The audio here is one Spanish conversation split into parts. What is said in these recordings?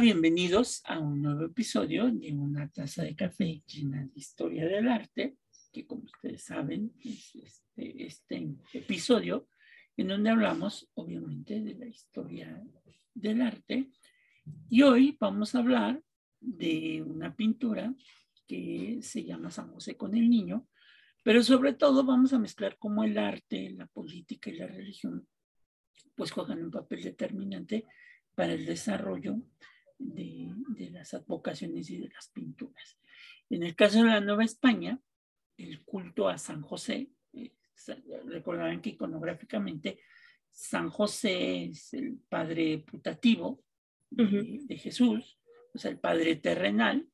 Bienvenidos a un nuevo episodio de Una taza de café llena de historia del arte, que como ustedes saben es este, este episodio en donde hablamos obviamente de la historia del arte. Y hoy vamos a hablar de una pintura que se llama San José con el Niño, pero sobre todo vamos a mezclar cómo el arte, la política y la religión pues juegan un papel determinante para el desarrollo de, las advocaciones y de las pinturas. En el caso de la Nueva España, el culto a San José, eh, recordarán que iconográficamente San José es el padre putativo de, Jesús, o sea, el padre terrenal,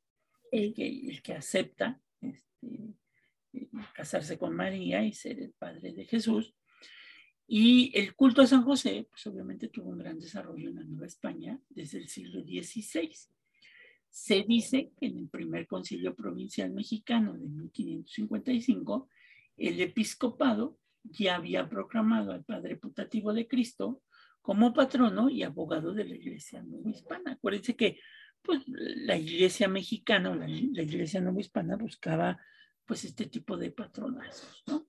el que, el que acepta este, eh, casarse con María y ser el padre de Jesús. Y el culto a San José, pues obviamente tuvo un gran desarrollo en la Nueva España desde el siglo XVI. Se dice que en el primer concilio provincial mexicano de 1555, el episcopado ya había proclamado al Padre Putativo de Cristo como patrono y abogado de la Iglesia Hispana. Acuérdense que pues, la Iglesia mexicana la, la Iglesia Hispana buscaba pues este tipo de patronazos, ¿no?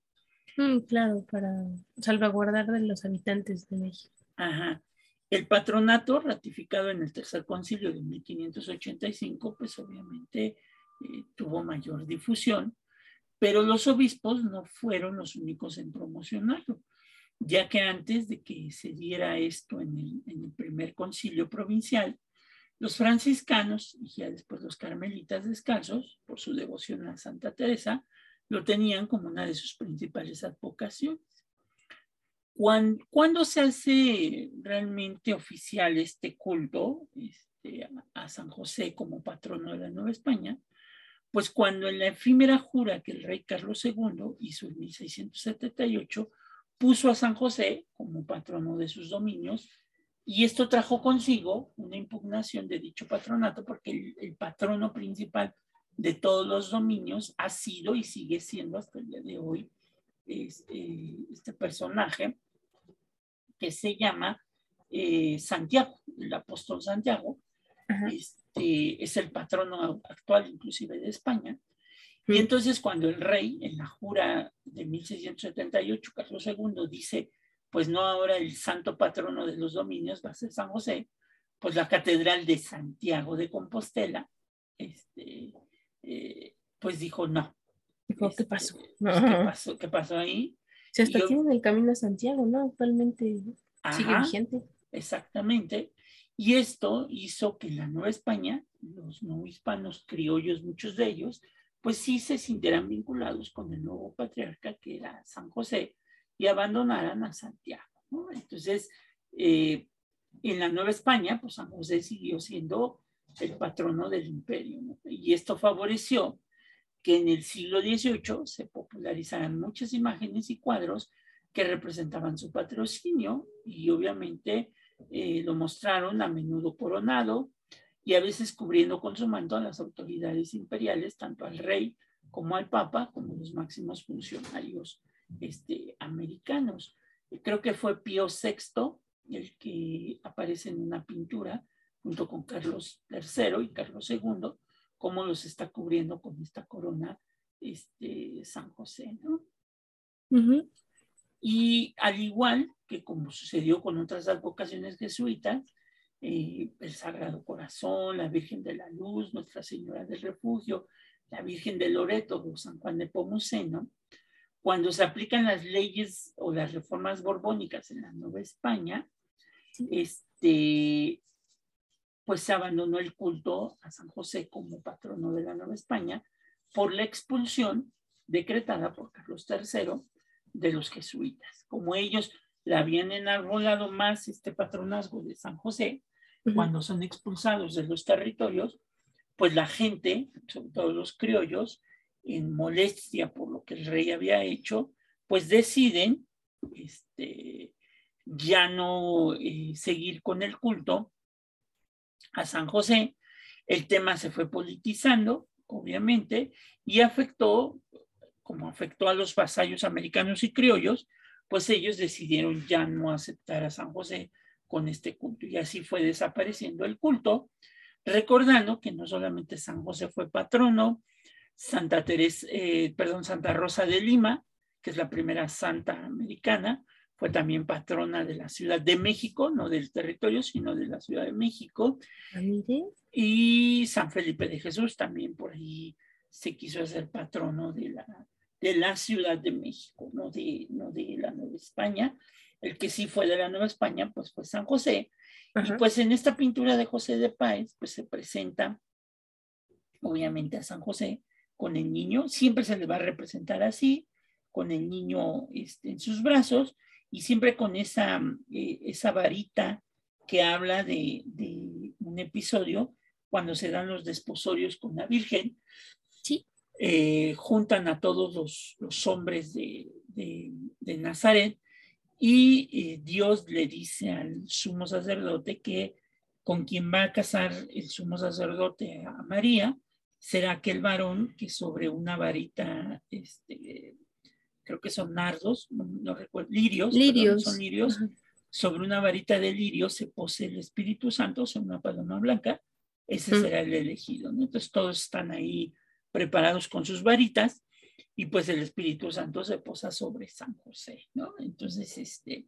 Mm, claro, para salvaguardar de los habitantes de México. Ajá. El patronato, ratificado en el tercer concilio de 1585, pues obviamente eh, tuvo mayor difusión, pero los obispos no fueron los únicos en promocionarlo, ya que antes de que se diera esto en el, en el primer concilio provincial, los franciscanos y ya después los carmelitas descalzos, por su devoción a Santa Teresa, lo tenían como una de sus principales advocaciones. Cuando, se hace realmente oficial este culto este, a, San José como patrono de la Nueva España, pues cuando en la efímera jura que el rey Carlos II hizo en 1678, puso a San José como patrono de sus dominios y esto trajo consigo una impugnación de dicho patronato porque el patrono principal de todos los dominios ha sido y sigue siendo hasta el día de hoy eh, este personaje que se llama eh, Santiago, el apóstol Santiago, este, es el patrono actual inclusive de España. Y entonces cuando el rey en la jura de 1678, Carlos II, dice, pues no ahora el santo patrono de los dominios va a ser San José, pues la catedral de Santiago de Compostela este, eh, pues dijo no. Dijo, ¿qué pasó? Este, pues, ¿qué pasó? ¿Qué pasó ahí? Se hasta tienen el camino a Santiago, ¿no? Actualmente sigue vigente. Exactamente. Y esto hizo que en la Nueva España, los no hispanos criollos, muchos de ellos, pues sí se sintieran vinculados con el nuevo patriarca que era San José y abandonaran a Santiago. ¿no? Entonces, eh, en la Nueva España, pues San José siguió siendo el patrono del imperio. Y esto favoreció que en el siglo XVIII se popularizaran muchas imágenes y cuadros que representaban su patrocinio y obviamente eh, lo mostraron a menudo coronado y a veces cubriendo con su manto a las autoridades imperiales, tanto al rey como al papa, como los máximos funcionarios este, americanos. Creo que fue Pío VI el que aparece en una pintura junto con Carlos III y Carlos II, cómo los está cubriendo con esta corona este, San José, ¿no? Y al igual que como sucedió con otras advocaciones jesuitas, eh, el Sagrado Corazón, la Virgen de la Luz, Nuestra Señora del Refugio, la Virgen de Loreto o San Juan de Pomuceno, cuando se aplican las leyes o las reformas borbónicas en la Nueva España, este, pues se abandonó el culto a San José como patrono de la Nueva España por la expulsión decretada por Carlos III de los jesuitas. Como ellos le habían enarbolado más este patronazgo de San José, cuando son expulsados de los territorios, pues la gente, sobre todo los criollos, en molestia por lo que el rey había hecho, pues deciden este, ya no eh, seguir con el culto a San José, el tema se fue politizando, obviamente, y afectó, como afectó a los vasallos americanos y criollos, pues ellos decidieron ya no aceptar a San José con este culto. Y así fue desapareciendo el culto recordando que no solamente San José fue patrono, Santa Teresa, eh, perdón, Santa Rosa de Lima, que es la primera santa americana, fue también patrona de la Ciudad de México, no del territorio, sino de la Ciudad de México. Ah, mire. Y San Felipe de Jesús también por ahí se quiso hacer patrono de la, de la Ciudad de México, no de, no de la Nueva España. El que sí fue de la Nueva España, pues fue San José. Y pues en esta pintura de José de Páez, pues se presenta, obviamente, a San José con el niño. Siempre se le va a representar así, con el niño este, en sus brazos y siempre con esa, eh, esa varita que habla de, de, un episodio cuando se dan los desposorios con la Virgen. Sí. Eh, juntan a todos los, los hombres de, de, de, Nazaret y eh, Dios le dice al sumo sacerdote que con quien va a casar el sumo sacerdote a María será aquel varón que sobre una varita este, creo que son nardos, no, recuerdo, lirios, lirios. son lirios, sobre una varita de lirio se pose el Espíritu Santo, sobre una paloma blanca, ese será el elegido. ¿no? Entonces todos están ahí preparados con sus varitas y pues el Espíritu Santo se posa sobre San José, ¿no? Entonces, este,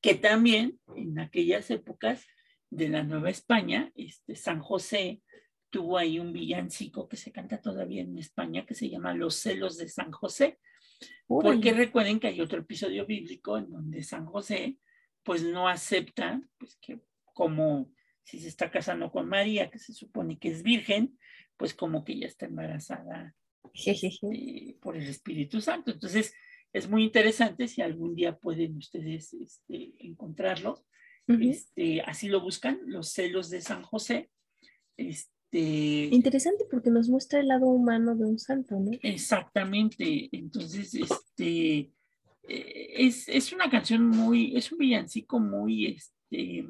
que también en aquellas épocas de la Nueva España, este, San José tuvo ahí un villancico que se canta todavía en España que se llama Los celos de San José, porque recuerden que hay otro episodio bíblico en donde San José pues no acepta pues que como si se está casando con María, que se supone que es virgen, pues como que ya está embarazada por el Espíritu Santo. Entonces, es muy interesante si algún día pueden ustedes este, encontrarlo. este, así lo buscan, los celos de San José. Este, Interesante porque nos muestra el lado humano de un santo, ¿no? Exactamente. Entonces, este eh, es, es una canción muy, es un villancico muy, este,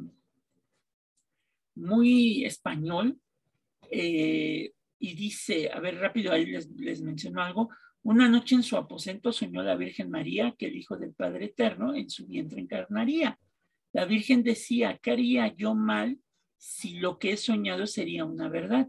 muy español. Eh, y dice, a ver, rápido, ahí les, les menciono algo. Una noche en su aposento soñó la Virgen María que el Hijo del Padre Eterno en su vientre encarnaría. La Virgen decía, ¿qué haría yo mal si lo que he soñado sería una verdad.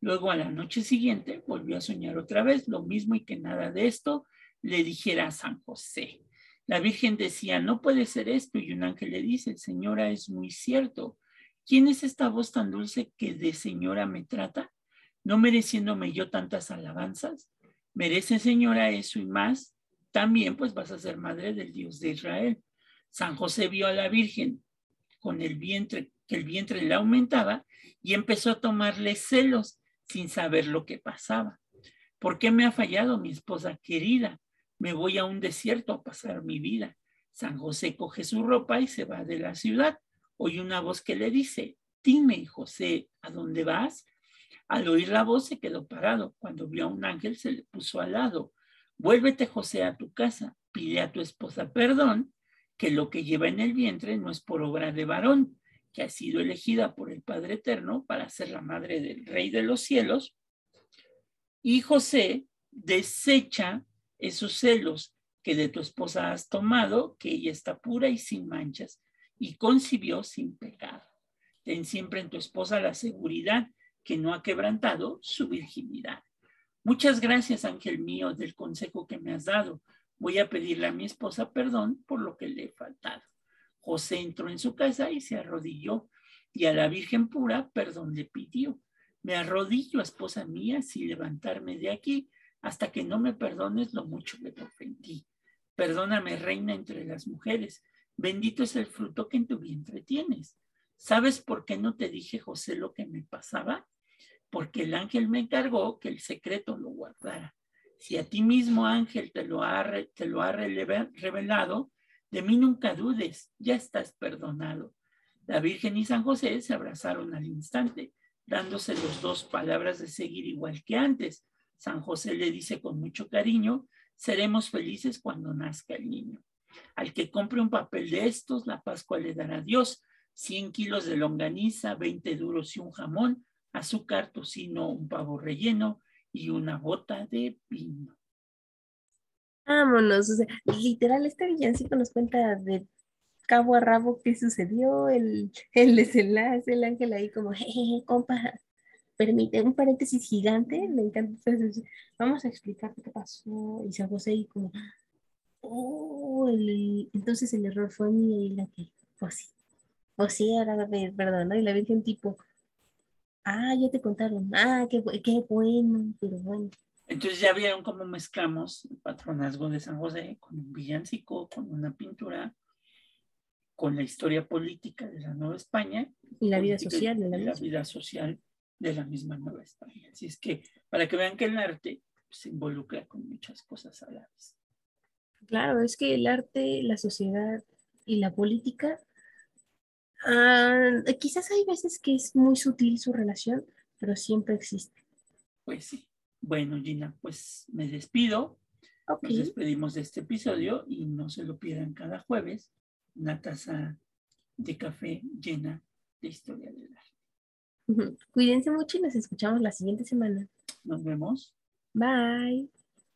Luego a la noche siguiente volvió a soñar otra vez lo mismo y que nada de esto le dijera a San José. La Virgen decía, no puede ser esto y un ángel le dice, señora, es muy cierto. ¿Quién es esta voz tan dulce que de señora me trata? ¿No mereciéndome yo tantas alabanzas? Merece, señora, eso y más. También pues vas a ser madre del Dios de Israel. San José vio a la Virgen con el vientre que el vientre le aumentaba y empezó a tomarle celos sin saber lo que pasaba. ¿Por qué me ha fallado mi esposa querida? Me voy a un desierto a pasar mi vida. San José coge su ropa y se va de la ciudad. Oye una voz que le dice, dime, José, ¿a dónde vas? Al oír la voz se quedó parado. Cuando vio a un ángel se le puso al lado. Vuélvete, José, a tu casa. Pide a tu esposa perdón, que lo que lleva en el vientre no es por obra de varón, que ha sido elegida por el Padre Eterno para ser la madre del Rey de los cielos, y José desecha esos celos que de tu esposa has tomado, que ella está pura y sin manchas, y concibió sin pecado. Ten siempre en tu esposa la seguridad que no ha quebrantado su virginidad. Muchas gracias, ángel mío, del consejo que me has dado. Voy a pedirle a mi esposa perdón por lo que le he faltado. José entró en su casa y se arrodilló y a la Virgen pura perdón le pidió. Me arrodillo, esposa mía, sin levantarme de aquí hasta que no me perdones lo mucho que te ofendí. Perdóname, reina entre las mujeres. Bendito es el fruto que en tu vientre tienes. ¿Sabes por qué no te dije, José, lo que me pasaba? Porque el ángel me encargó que el secreto lo guardara. Si a ti mismo, ángel, te lo ha, te lo ha revelado, de mí nunca dudes, ya estás perdonado. La Virgen y San José se abrazaron al instante, dándose los dos palabras de seguir igual que antes. San José le dice con mucho cariño, seremos felices cuando nazca el niño. Al que compre un papel de estos, la Pascua le dará Dios 100 kilos de longaniza, 20 duros y un jamón, azúcar, tocino, un pavo relleno y una bota de vino. Vámonos, o sea, literal, este villancico nos cuenta de cabo a rabo qué sucedió, el, el desenlace, el ángel ahí como, jejeje, compa, permite un paréntesis gigante, me encanta. Vamos a explicar qué pasó. Y San José y como, oh, entonces el error fue mío y la que, pues sí, o sí, ahora, perdón, ¿no? Y la Virgen tipo, ah, ya te contaron, ah, qué, qué bueno, pero bueno. Entonces ya vieron cómo mezclamos el patronazgo de San José con un villancico, con una pintura, con la historia política de la Nueva España. Y la vida social de la, la vida social de la misma Nueva España. Así es que para que vean que el arte se involucra con muchas cosas a la vez. Claro, es que el arte, la sociedad y la política, ah, quizás hay veces que es muy sutil su relación, pero siempre existe. Pues sí. Bueno, Gina, pues me despido. Nos despedimos de este episodio y no se lo pierdan cada jueves una taza de café llena de historia del arte. Cuídense mucho y nos escuchamos la siguiente semana. Nos vemos. Bye.